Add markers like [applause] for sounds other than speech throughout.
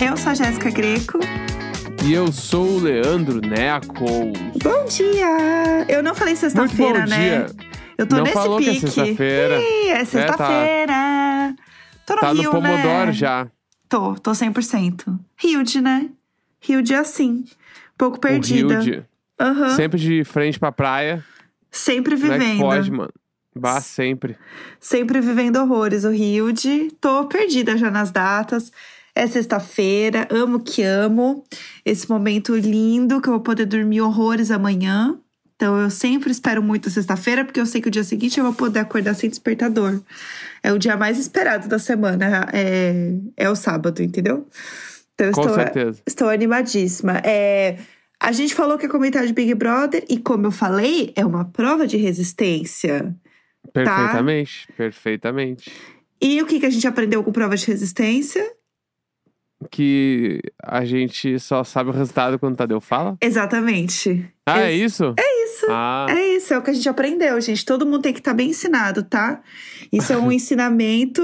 eu sou a Jéssica Greco. E eu sou o Leandro Neco. Bom dia! Eu não falei sexta-feira, né? dia. Eu tô Não nesse falou que é pique. sexta-feira. É sexta-feira. Tô no Tá no Rio, Pomodoro né? já. Tô, tô 100%. Rio de, né? Rio de assim. Pouco perdida. O Rio de, Aham. sempre de frente pra praia. Sempre Como é que vivendo. pode, mano? Bah, sempre. Sempre vivendo horrores. O Rio de. Tô perdida já nas datas. É sexta-feira, amo que amo. Esse momento lindo que eu vou poder dormir horrores amanhã. Então eu sempre espero muito sexta-feira, porque eu sei que o dia seguinte eu vou poder acordar sem despertador. É o dia mais esperado da semana, é, é o sábado, entendeu? Então eu Com estou, certeza. estou animadíssima. É, a gente falou que é comentário de Big Brother, e como eu falei, é uma prova de resistência. Perfeitamente. Perfeitamente. E o que, que a gente aprendeu com prova de resistência? Que a gente só sabe o resultado quando o Tadeu fala. Exatamente. Ah, é Ex- isso? É isso. Ah, É isso, é o que a gente aprendeu, gente. Todo mundo tem que estar bem ensinado, tá? Isso é um [laughs] ensinamento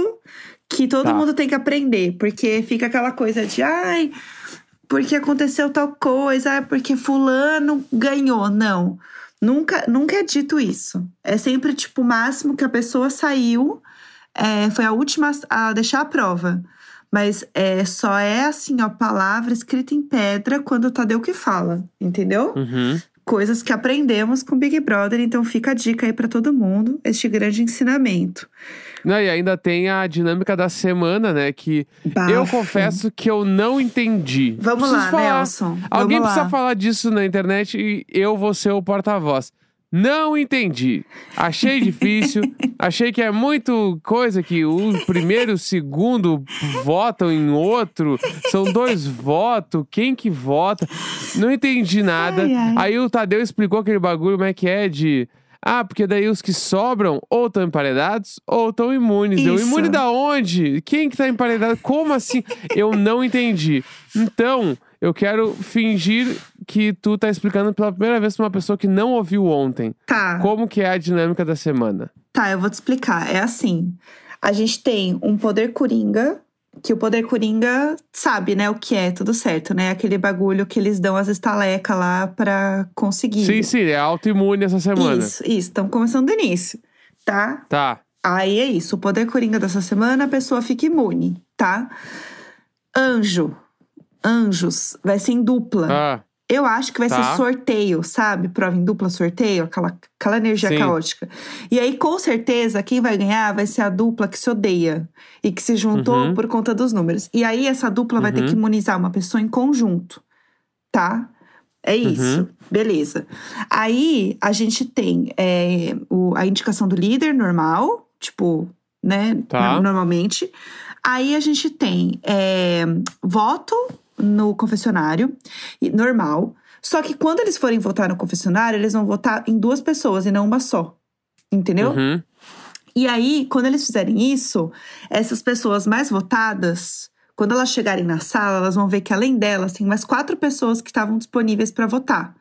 que todo Tá. mundo tem que aprender, porque fica aquela coisa de, ai, porque aconteceu tal coisa, ai, porque fulano ganhou. Não. Nunca, nunca é dito isso. É sempre tipo o máximo que a pessoa saiu, é, foi a última a deixar a prova. Mas é, só é assim, ó, palavra escrita em pedra quando o Tadeu que fala, entendeu? uhum. coisas que aprendemos com Big Brother, então fica a dica aí pra todo mundo, este grande ensinamento. Não, e ainda tem a dinâmica da semana, né? Que eu Bafo. confesso que eu não entendi. Vamos Preciso lá, falar. Nelson. Alguém Vamos precisa lá. falar disso na internet e eu vou ser o porta-voz. Não entendi. Achei difícil. [laughs] achei que é muito coisa que o primeiro e o segundo votam em outro. São dois votos. Quem que vota? Não entendi nada. Ai, ai. Aí o Tadeu explicou aquele bagulho, como é que é de. Ah, porque daí os que sobram ou estão emparedados ou estão imunes. Eu, Isso. imune da onde? Quem que tá emparedado? Como assim? Eu não entendi. Então, eu quero fingir que tu tá explicando pela primeira vez pra uma pessoa que não ouviu ontem. Tá, Como que é a dinâmica da semana? tá, eu vou te explicar. É assim: a gente tem um poder coringa, que o poder coringa sabe, né, o que é, tudo certo, né? Aquele bagulho que eles dão as estalecas lá pra conseguir. Sim, sim, é autoimune essa semana. Isso, isso. Estamos começando do início, tá? Tá. Aí é isso, o poder coringa dessa semana, a pessoa fica imune, tá? Anjo, anjos, vai ser em dupla. Ah, Eu acho que vai Tá. ser sorteio, sabe? Prova em dupla sorteio, aquela, aquela energia Sim. caótica. E aí, com certeza, quem vai ganhar vai ser a dupla que se odeia e que se juntou Uhum. por conta dos números. E aí, essa dupla vai ter Uhum. que imunizar uma pessoa em conjunto, tá? É isso, Uhum. beleza. Aí a gente tem é, o- a indicação do líder normal, tipo, né? Tá. no- Normalmente. Aí a gente tem é, voto no confessionário, normal. Só que quando eles forem votar no confessionário, eles vão votar em duas pessoas e não uma só. Entendeu? uhum. E aí, quando eles fizerem isso, essas pessoas mais votadas, quando elas chegarem na sala, elas vão ver que além delas, tem mais quatro pessoas que estavam disponíveis para votar.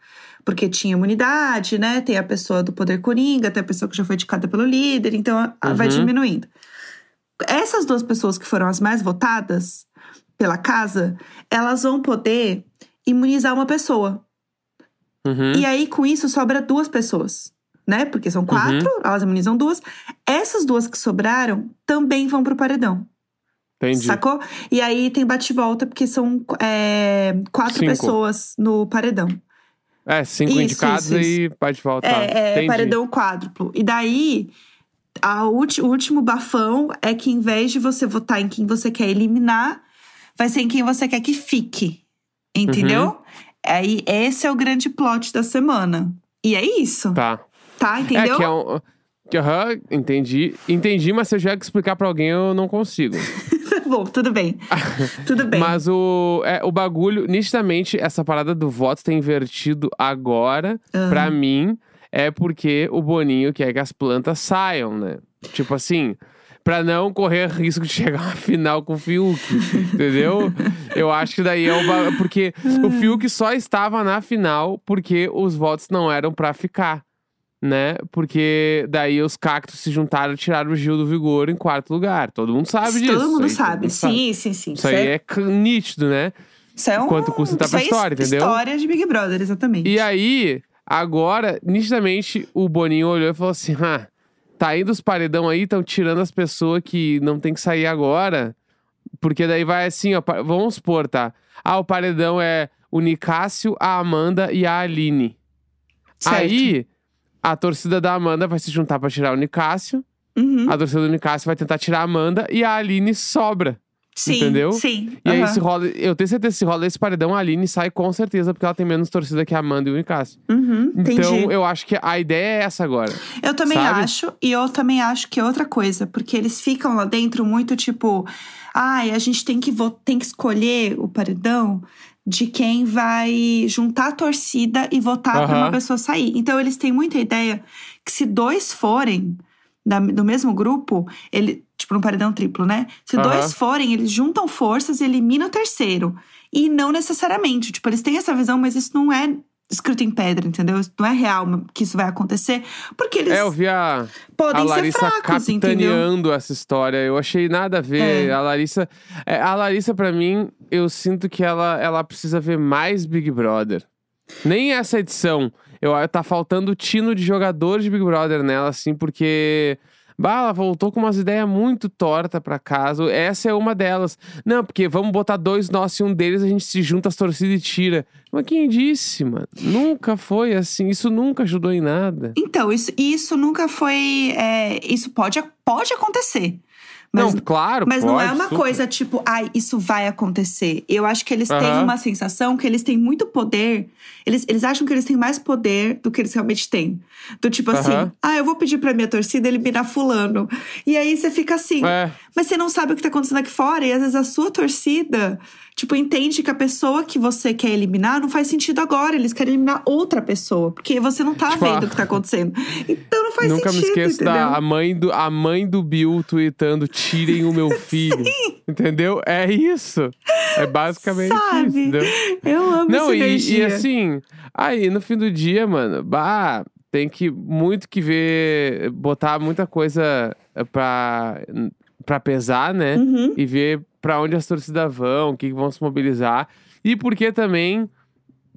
Porque tinha imunidade, né? Tem a pessoa do poder coringa, tem a pessoa que já foi indicada pelo líder, então a- a- vai Uhum. diminuindo. Essas duas pessoas que foram as mais votadas pela casa, elas vão poder imunizar uma pessoa. Uhum. E aí, com isso, sobra duas pessoas, né? Porque são quatro, elas imunizam duas. Essas duas que sobraram também vão pro paredão. Entendi. Sacou? E aí tem bate-volta, porque são é, quatro Cinco. pessoas no paredão. É, cinco Isso, indicados isso, e pode voltar. é, é paredão quádruplo. E daí, a ulti- o último bafão é que, em vez de você votar em quem você quer eliminar, vai ser em quem você quer que fique. Entendeu? Uhum. Aí, esse é o grande plot da semana. E é isso. Tá. Tá, entendeu? É que é um. que, Aham, entendi. Entendi, mas se eu tiver que explicar pra alguém, eu não consigo. [laughs] Bom, tudo bem. [laughs] tudo bem. Mas o, é, o bagulho, nitidamente, essa parada do voto ter invertido agora, Aham. pra mim, é porque o Boninho quer que as plantas saiam, né? Tipo assim, pra não correr [laughs] risco de chegar uma final com o Fiuk, entendeu? Eu acho que daí é o. Porque o Fiuk só estava na final porque os votos não eram pra ficar. né? Porque daí os cactos se juntaram e tiraram o Gil do Vigor em quarto lugar. Todo mundo sabe disso. Todo mundo aí, sabe. mundo sim, sim, sim. Isso aí é c- nítido, né? isso é um, quanto custa isso pra é história, entendeu? História de Big Brother, exatamente. E aí, agora, nitidamente, o Boninho olhou e falou assim: ah, tá indo os paredão aí, estão tirando as pessoas que não tem que sair agora. Porque daí vai assim, ó, vamos supor, tá? Ah, o paredão é o Nicásio, a Amanda e a Aline. Certo. Aí, a torcida da Amanda vai se juntar pra tirar o Nicásio, Uhum. a torcida do Nicásio vai tentar tirar a Amanda e a Aline sobra. Sim, entendeu? Sim. E aí, aham. se rola, eu tenho certeza que se rola esse paredão, a Aline sai com certeza, porque ela tem menos torcida que a Amanda e o Nicásio. Uhum, entendi. Então, eu acho que a ideia é essa agora. Eu também Sabe? acho, e eu também acho que é outra coisa, porque eles ficam lá dentro muito tipo, ai, a gente tem que, tem que escolher o paredão de quem vai juntar a torcida e votar pra Aham. uma pessoa sair. Então eles têm muita ideia que se dois forem da- do mesmo grupo, ele, tipo, no paredão triplo, né? Se Aham. dois forem, eles juntam forças e eliminam o terceiro. E não necessariamente. Tipo, eles têm essa visão, mas isso não é escrito em pedra, entendeu? Isso não é real que isso vai acontecer. Porque eles É, eu vi a, podem a ser Larissa fracos, entendeu? capitaneando essa história. Eu achei nada a ver. É. A Larissa, é, a Larissa para mim, eu sinto que ela, ela precisa ver mais Big Brother. Nem essa edição. Eu, tá faltando tino de jogadores de Big Brother nela, assim, porque. Bah, ela voltou com umas ideias muito tortas pra casa. Essa é uma delas. Não, porque vamos botar dois nossos e um deles a gente se junta as torcidas e tira. Mas quem disse, mano? Nunca foi assim. Isso nunca ajudou em nada. Então, isso, isso nunca foi. é, isso pode, pode acontecer. Mas, não, claro, mas não é pode, uma super. coisa tipo, ai, isso vai acontecer. Eu acho que eles têm Aham. uma sensação que eles têm muito poder. Eles, eles acham que eles têm mais poder do que eles realmente têm. Do tipo assim, Aham. ah, eu vou pedir pra minha torcida eliminar fulano. E aí você fica assim, É. mas você não sabe o que tá acontecendo aqui fora. E às vezes a sua torcida, tipo, entende que a pessoa que você quer eliminar não faz sentido agora. Eles querem eliminar outra pessoa. Porque você não tá Tipo, vendo o que tá acontecendo. Então não faz Nunca sentido, me esqueço entendeu? da a mãe do a mãe do Bill tweetando tirem o meu [laughs] filho. Entendeu? É isso. É basicamente isso, Sabe? entendeu? Eu amo Não, e, e assim, aí no fim do dia, mano, bah, tem que muito que ver, botar muita coisa pra, pra pesar, né? Uhum. E ver pra onde as torcidas vão, o que vão se mobilizar. E porque também,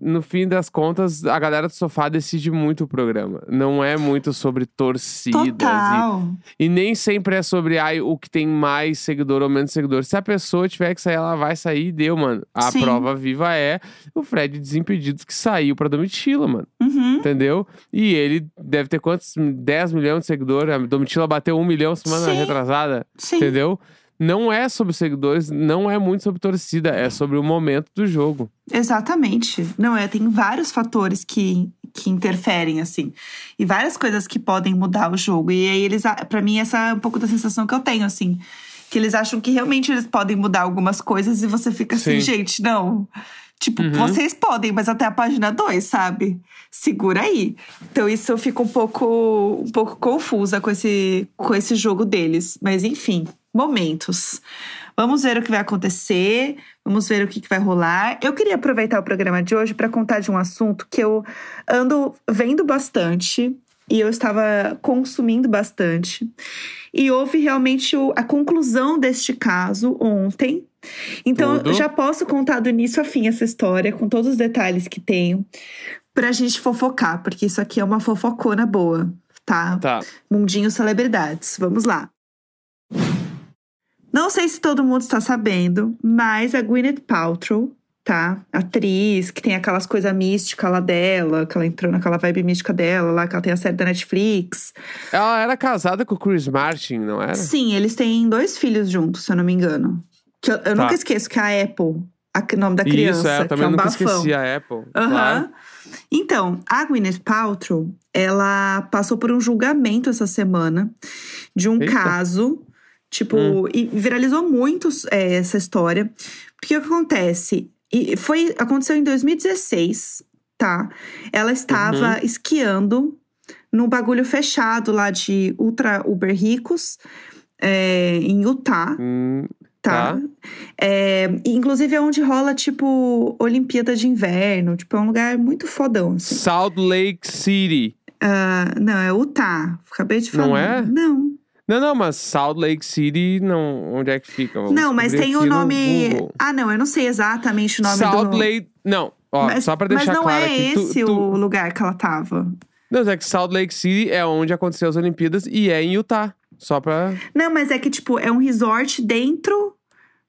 no fim das contas, a galera do sofá decide muito o programa. Não é muito sobre torcidas. e- Total. E, nem sempre é sobre ai, o que tem mais seguidor ou menos seguidor. Se a pessoa tiver que sair, ela vai sair e deu, mano. A Sim. prova viva é o Fred Desimpedidos que saiu pra Domitila, mano. Uhum. Entendeu? E ele deve ter quantos? 10 milhões de seguidores. A Domitila bateu 1 milhão semana Sim. retrasada. Sim. Entendeu? Não é sobre seguidores, não é muito sobre torcida, é sobre o momento do jogo. Exatamente. Não, é, tem vários fatores que, que interferem, assim. E várias coisas que podem mudar o jogo. E aí eles, para mim, essa é um pouco da sensação que eu tenho, assim. Que eles acham que realmente eles podem mudar algumas coisas e você fica assim, Sim. gente, não. Tipo, Uhum. vocês podem, mas até a página 2, sabe? Segura aí. Então isso eu fico um pouco, um pouco confusa com esse, com esse jogo deles. Mas enfim, momentos. Vamos ver o que vai acontecer, vamos ver o que, que vai rolar. Eu queria aproveitar o programa de hoje para contar de um assunto que eu ando vendo bastante e eu estava consumindo bastante. E houve realmente o- a conclusão deste caso ontem. Então, Tudo. eu já posso contar do início a fim essa história, com todos os detalhes que tenho, pra gente fofocar, porque isso aqui é uma fofocona boa, tá? Tá. Mundinho Celebridades. Vamos lá. Não sei se todo mundo está sabendo, mas a Gwyneth Paltrow, tá? Atriz que tem aquelas coisas místicas lá dela, que ela entrou naquela vibe mística dela, lá que ela tem a série da Netflix. Ela era casada com o Chris Martin, não era? Sim, eles têm dois filhos juntos, se eu não me engano. Que eu, eu Tá. nunca esqueço que é a Apple, o nome da criança, Isso, é, eu que também é um nunca bafão. esqueci a Apple. Aham. Claro. Então, a Gwyneth Paltrow, ela passou por um julgamento essa semana de um Eita. caso, tipo, Hum. e viralizou muito é, essa história. Porque o que acontece? E foi, aconteceu em 2016, tá? Ela estava Uhum. esquiando num bagulho fechado lá de ultra uber ricos, é, em Utah. Hum, Tá. Tá. É, inclusive é onde rola, tipo, Olimpíada de Inverno. Tipo, é um lugar muito fodão, assim. Salt Lake City. Ah, não, é Utah. Acabei de falar. Não é? Não. Não, não, mas Salt Lake City, não. Onde é que fica? Vamos Não, mas tem o nome. Ah, não, eu não sei exatamente o nome Salt do. Lake. Não, ó, mas, só pra deixar mas não claro é aqui. tu- esse tu- o lugar que ela tava. Não, é que Salt Lake City é onde aconteceu as Olimpíadas e é em Utah. Só pra. Não, mas é que, tipo, é um resort dentro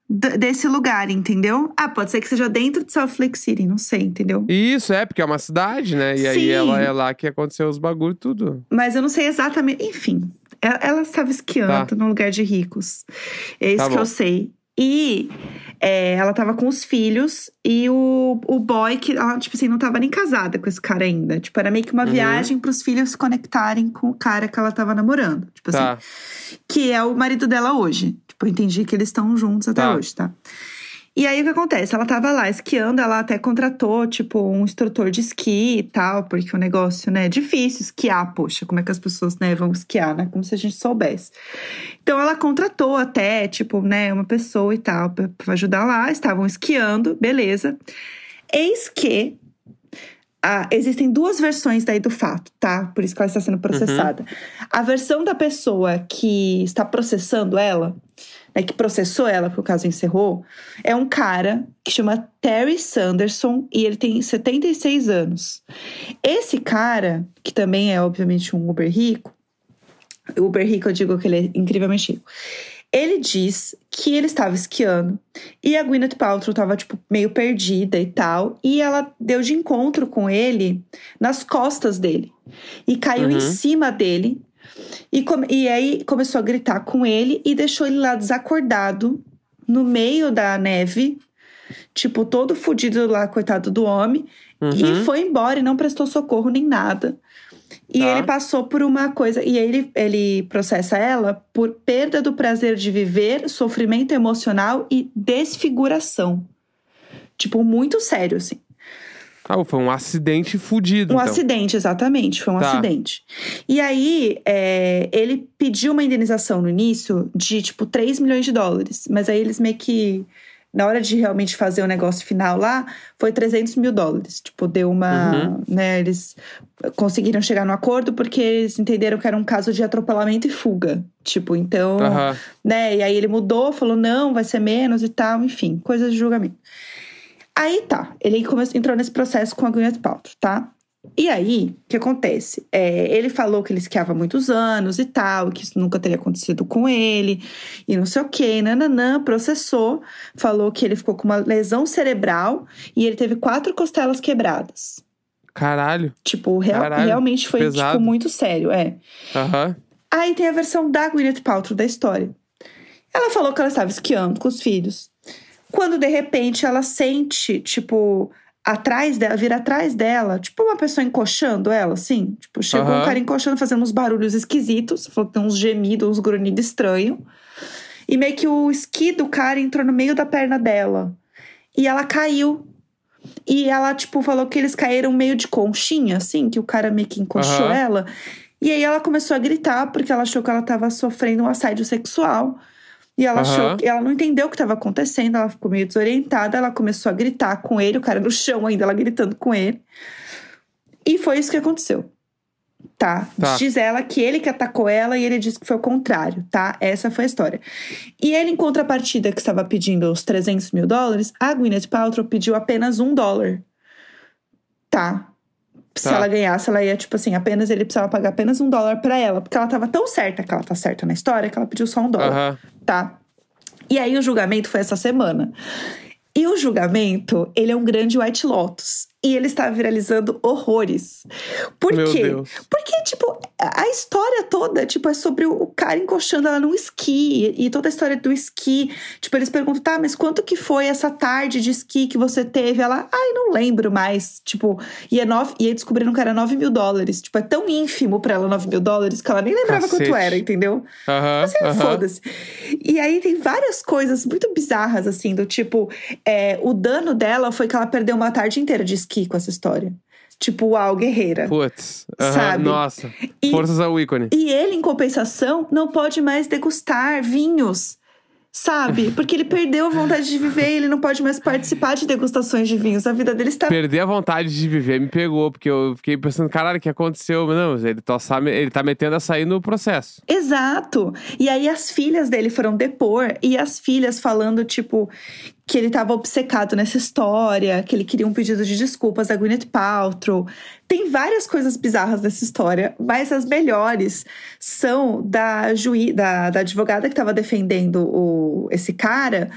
desse lugar, entendeu? Ah, pode ser que seja dentro de Salt Lake City, não sei, entendeu? Isso, é, porque é uma cidade, né? E aí Sim. ela é lá que aconteceu os bagulho tudo. Mas eu não sei exatamente. Enfim, ela, ela estava esquiando Tá. num lugar de ricos. É isso Tá que bom. eu sei. E é, ela tava com os filhos e o, o boy que ela, tipo assim, não tava nem casada com esse cara ainda. Tipo, era meio que uma Uhum. viagem pros filhos se conectarem com o cara que ela tava namorando. Tipo assim, Tá. que é o marido dela hoje. Tipo, eu entendi que eles estão juntos até Tá. hoje, tá? E aí o que acontece? Ela tava lá esquiando, ela até contratou, tipo, um instrutor de esqui e tal, porque o negócio, né, é difícil esquiar, poxa, como é que as pessoas, né, vão esquiar, né? Como se a gente soubesse. Então ela contratou até, tipo, né, uma pessoa e tal, pra, pra ajudar lá, estavam esquiando, beleza. Eis que ah, existem duas versões daí do fato, tá? Por isso que ela está sendo processada. A versão da pessoa que está processando ela, né, que processou ela porque o caso encerrou, é um cara que chama Terry Sanderson e ele tem 76 anos. Esse cara, que também é obviamente um Uber rico, Uber rico eu digo que ele é incrivelmente rico. Ele diz que ele estava esquiando e a Gwyneth Paltrow estava tipo meio perdida e tal, e ela deu de encontro com ele nas costas dele e caiu Uhum. em cima dele. E, e aí começou a gritar com ele e deixou ele lá desacordado no meio da neve, tipo todo fudido lá, coitado do homem, Uhum. e foi embora e não prestou socorro nem nada. E Tá. ele passou por uma coisa. E aí ele, ele processa ela por perda do prazer de viver, sofrimento emocional e desfiguração. Tipo, muito sério, assim. Ah, foi um acidente fudido. Um então. acidente, exatamente. Foi um Tá. acidente. E aí, é, ele pediu uma indenização no início de, tipo, 3 milhões de dólares. Mas aí eles meio que, na hora de realmente fazer o negócio final lá, foi 300 mil dólares. Tipo, deu uma. Uhum. Né, eles conseguiram chegar no acordo porque eles entenderam que era um caso de atropelamento e fuga. Tipo, então. Aham. né? E aí ele mudou, falou, não, vai ser menos e tal, enfim, coisas de julgamento. Aí tá, ele começou, entrou nesse processo com a Gwyneth Paltrow, tá? E aí, o que acontece? É, ele falou que ele esquiava há muitos anos e tal, que isso nunca teria acontecido com ele, e não sei o quê, nananã, processou, falou que ele ficou com uma lesão cerebral e ele teve quatro costelas quebradas. Caralho. Tipo, real- Caralho, realmente foi, pesado. tipo, muito sério, é. Aham. Aí tem a versão da Gwyneth Paltrow da história. Ela falou que ela estava esquiando com os filhos. Quando de repente ela sente, tipo, atrás dela, vira atrás dela, tipo uma pessoa encoxando ela, assim. Tipo, chegou Aham. um cara encoxando, fazendo uns barulhos esquisitos. Falou que tem uns gemidos, uns grunhidos estranhos. E meio que o esqui do cara entrou no meio da perna dela. E ela caiu. E ela, tipo, falou que eles caíram meio de conchinha, assim, que o cara meio que encoxou Aham. ela. E aí ela começou a gritar, porque ela achou que ela tava sofrendo um assédio sexual. E ela achou Aham. que ela não entendeu o que estava acontecendo, ela ficou meio desorientada, ela começou a gritar com ele, o cara no chão ainda, ela gritando com ele. E foi isso que aconteceu. Tá? Tá. Diz ela que ele que atacou ela e ele disse que foi o contrário, tá? Essa foi a história. E ele, em contrapartida, que estava pedindo os 300 mil dólares, a Gwyneth Paltrow pediu apenas um dólar. Tá? Se Tá. ela ganhasse, ela ia, tipo assim, apenas ele precisava pagar apenas um dólar pra ela, porque ela tava tão certa que ela tá certa na história que ela pediu só um dólar Aham. Tá? E aí o julgamento foi essa semana. E o julgamento, ele é um grande White Lotus. E ele está viralizando horrores. Por Meu quê? Deus. Porque, tipo, a história toda, tipo, é sobre o- cara encoxando ela num esqui. E toda a história do esqui. Tipo, eles perguntam, tá, mas quanto que foi essa tarde de esqui que você teve? Ela, ai, não lembro mais. Tipo, e, é nove, e aí descobriram que era 9 mil dólares. Tipo, é tão ínfimo pra ela 9 mil dólares que ela nem lembrava Cacete. quanto era, entendeu? Aham. Assim, aham. foda-se. E aí tem várias coisas muito bizarras, assim, do tipo, é, o dano dela foi que ela perdeu uma tarde inteira de esqui com essa história. Tipo, uau, guerreira. Putz. aham, Sabe? Nossa. E- Forças ao ícone. E ele, em compensação, não pode mais degustar vinhos sabe? [laughs] Porque ele perdeu a vontade de viver ele não pode mais participar de degustações de vinhos. A vida dele está. Perder a vontade de viver me pegou, porque eu fiquei pensando, caralho, o que aconteceu? Não, ele tá, ele tá metendo a sair no processo. Exato. E aí as filhas dele foram depor e as filhas falando, tipo, que ele estava obcecado nessa história, que ele queria um pedido de desculpas da Gwyneth Paltrow. Tem várias coisas bizarras nessa história, mas as melhores são da juiz, da, da advogada que estava defendendo o, esse cara.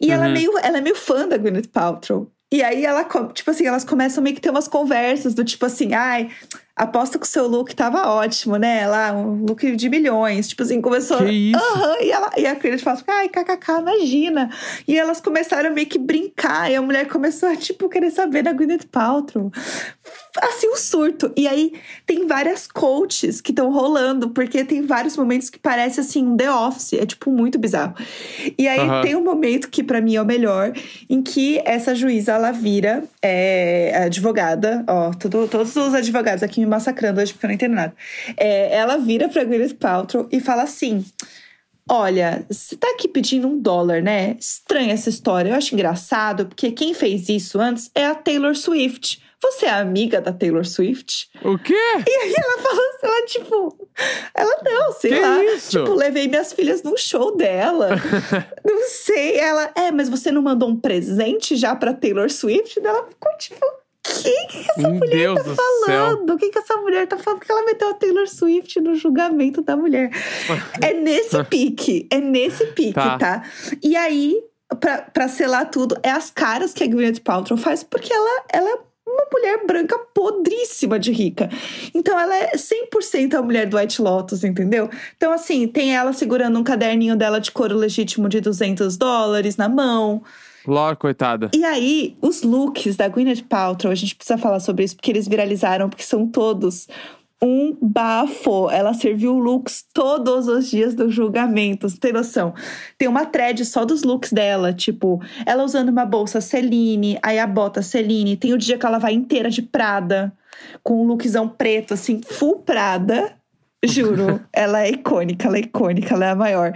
E uhum. ela, é meio, ela é meio fã da Gwyneth Paltrow. E aí ela, tipo assim, elas começam meio que ter umas conversas do tipo assim, ai, aposto que o seu look tava ótimo, né? Lá, um look de milhões. Tipo assim, começou. Que? Uhum, e, ela, e a Cris fala assim, ai, kkk, imagina. E elas começaram meio que brincar. E a mulher começou a, tipo, querer saber da Gwyneth Paltrow. Assim, um surto. E aí tem várias coaches que estão rolando, porque tem vários momentos que parece assim um The Office. É, tipo, muito bizarro. E aí uhum. tem um momento que, para mim, é o melhor, em que essa juíza ela vira é, advogada. Ó, todos os advogados aqui me massacrando hoje porque eu não entendo nada. É, ela vira pra Gwyneth Paltrow e fala assim: Olha, você tá aqui pedindo um dólar, né? Estranha essa história. Eu acho engraçado, porque quem fez isso antes é a Taylor Swift. Você é amiga da Taylor Swift? O quê? E aí ela fala assim, ela tipo, ela não, sei que lá. Isso? Tipo, levei minhas filhas num show dela. [laughs] não sei. Ela, é, mas você não mandou um presente já pra Taylor Swift? Ela ficou tipo, que, que essa mulher Deus tá falando? O que, que essa mulher tá falando? Porque ela meteu a Taylor Swift no julgamento da mulher. [laughs] é nesse pique, é nesse pique, tá? tá? E aí, pra, pra selar tudo, é as caras que a Gwyneth Paltrow faz, porque ela, ela é uma mulher branca podríssima de rica. Então ela é 100% a mulher do White Lotus, entendeu? Então assim, tem ela segurando um caderninho dela de couro legítimo de 200 dólares na mão. Lore, coitada. E aí, os looks da Gwyneth Paltrow, a gente precisa falar sobre isso porque eles viralizaram, porque são todos um bafo. Ela serviu looks todos os dias do julgamento, você tem noção? Tem uma thread só dos looks dela, tipo, ela usando uma bolsa Celine, aí a bota Celine. Tem o dia que ela vai inteira de Prada, com um lookzão preto, assim, full Prada. Juro, ela é icônica, ela é icônica, ela é a maior.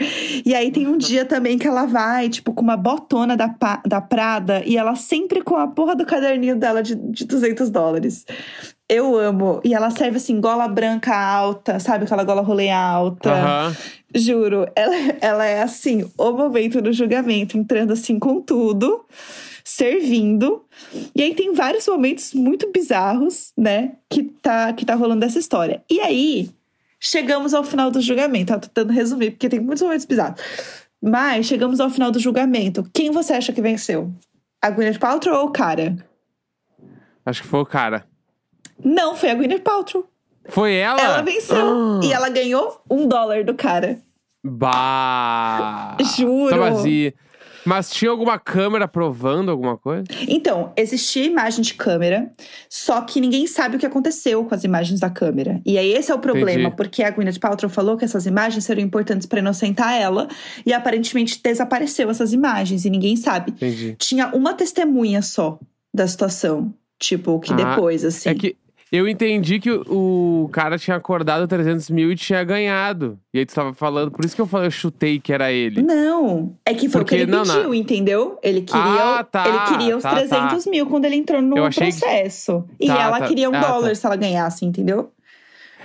E aí tem um dia também que ela vai, tipo, com uma botona da, da Prada e ela sempre com a porra do caderninho dela de, de 200 dólares. Eu amo. E ela serve assim, gola branca alta, sabe? Aquela gola rolê alta. Uhum. Juro, ela, ela é assim, o momento do julgamento, entrando assim com tudo, servindo. E aí tem vários momentos muito bizarros, né? Que tá, que tá rolando essa história. E aí Chegamos ao final do julgamento. Tá? Tentando resumir, porque tem muitos momentos bizarros. Mas chegamos ao final do julgamento. Quem você acha que venceu? A Gwyneth Paltrow ou o cara? Acho que foi o cara. Não, foi a Gwyneth Paltrow. Foi ela? Ela venceu. Ah. E ela ganhou um dólar do cara. Bah! Juro. Tá vazia. Mas tinha alguma câmera provando alguma coisa? Então, existia imagem de câmera, só que ninguém sabe o que aconteceu com as imagens da câmera. E aí esse é o problema, Entendi. porque a Gwyneth Paltrow falou que essas imagens seriam importantes para inocentar ela, e aparentemente desapareceu essas imagens e ninguém sabe. Entendi. Tinha uma testemunha só da situação, tipo, que ah, depois assim. É que eu entendi que o, cara tinha acordado 300 mil e tinha ganhado. E aí tu tava falando, por isso que eu falei, eu chutei que era ele. Não, é que foi Porque, o que ele não, pediu, não. entendeu? Ele queria, ah, tá, ele queria os tá, 300 tá. mil quando ele entrou no processo. Que... E tá, ela tá. queria um ah, dólar tá. se ela ganhasse, entendeu?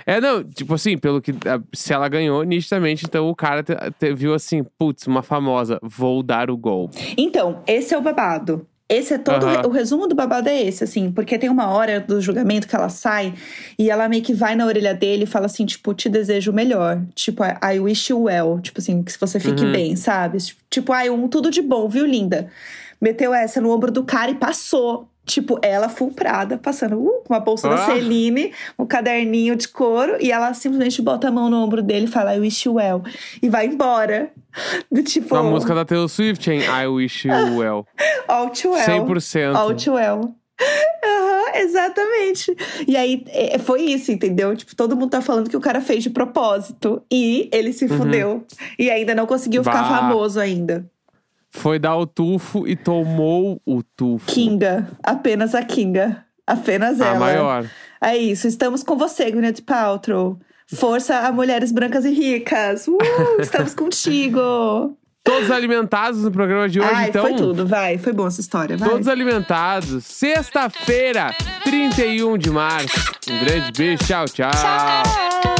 É, não, tipo assim, pelo que. Se ela ganhou, nitidamente, então o cara te, te, viu assim, putz, uma famosa, vou dar o gol. Então, esse é o babado. Esse é todo. Uhum. O resumo do babado é esse, assim, porque tem uma hora do julgamento que ela sai e ela meio que vai na orelha dele e fala assim, tipo, te desejo melhor. Tipo, I wish you well. Tipo assim, que você fique uhum. bem, sabe? Tipo, ai, um tudo de bom, viu, linda? Meteu essa no ombro do cara e passou. Tipo, ela full Prada, passando uh, uma bolsa ah. da Celine, um caderninho de couro, e ela simplesmente bota a mão no ombro dele e fala I wish you well. E vai embora. [laughs] Do tipo. A música da Taylor Swift, hein? I wish you well. [laughs] All too well. 100%. All too well. Uhum, exatamente. E aí é, foi isso, entendeu? Tipo, todo mundo tá falando que o cara fez de propósito. E ele se uhum. fudeu. E ainda não conseguiu bah. ficar famoso ainda. Foi dar o tufo e tomou o tufo. Kinga. Apenas a Kinga. Apenas ela. A maior. É isso. Estamos com você, Gwyneth Paltrow. Força a mulheres brancas e ricas. Uh, [laughs] estamos contigo. Todos alimentados no programa de hoje, Ai, então. foi tudo, vai. Foi boa essa história, vai. Todos alimentados. Sexta-feira, 31 de março. Um grande beijo. Tchau, tchau. Tchau!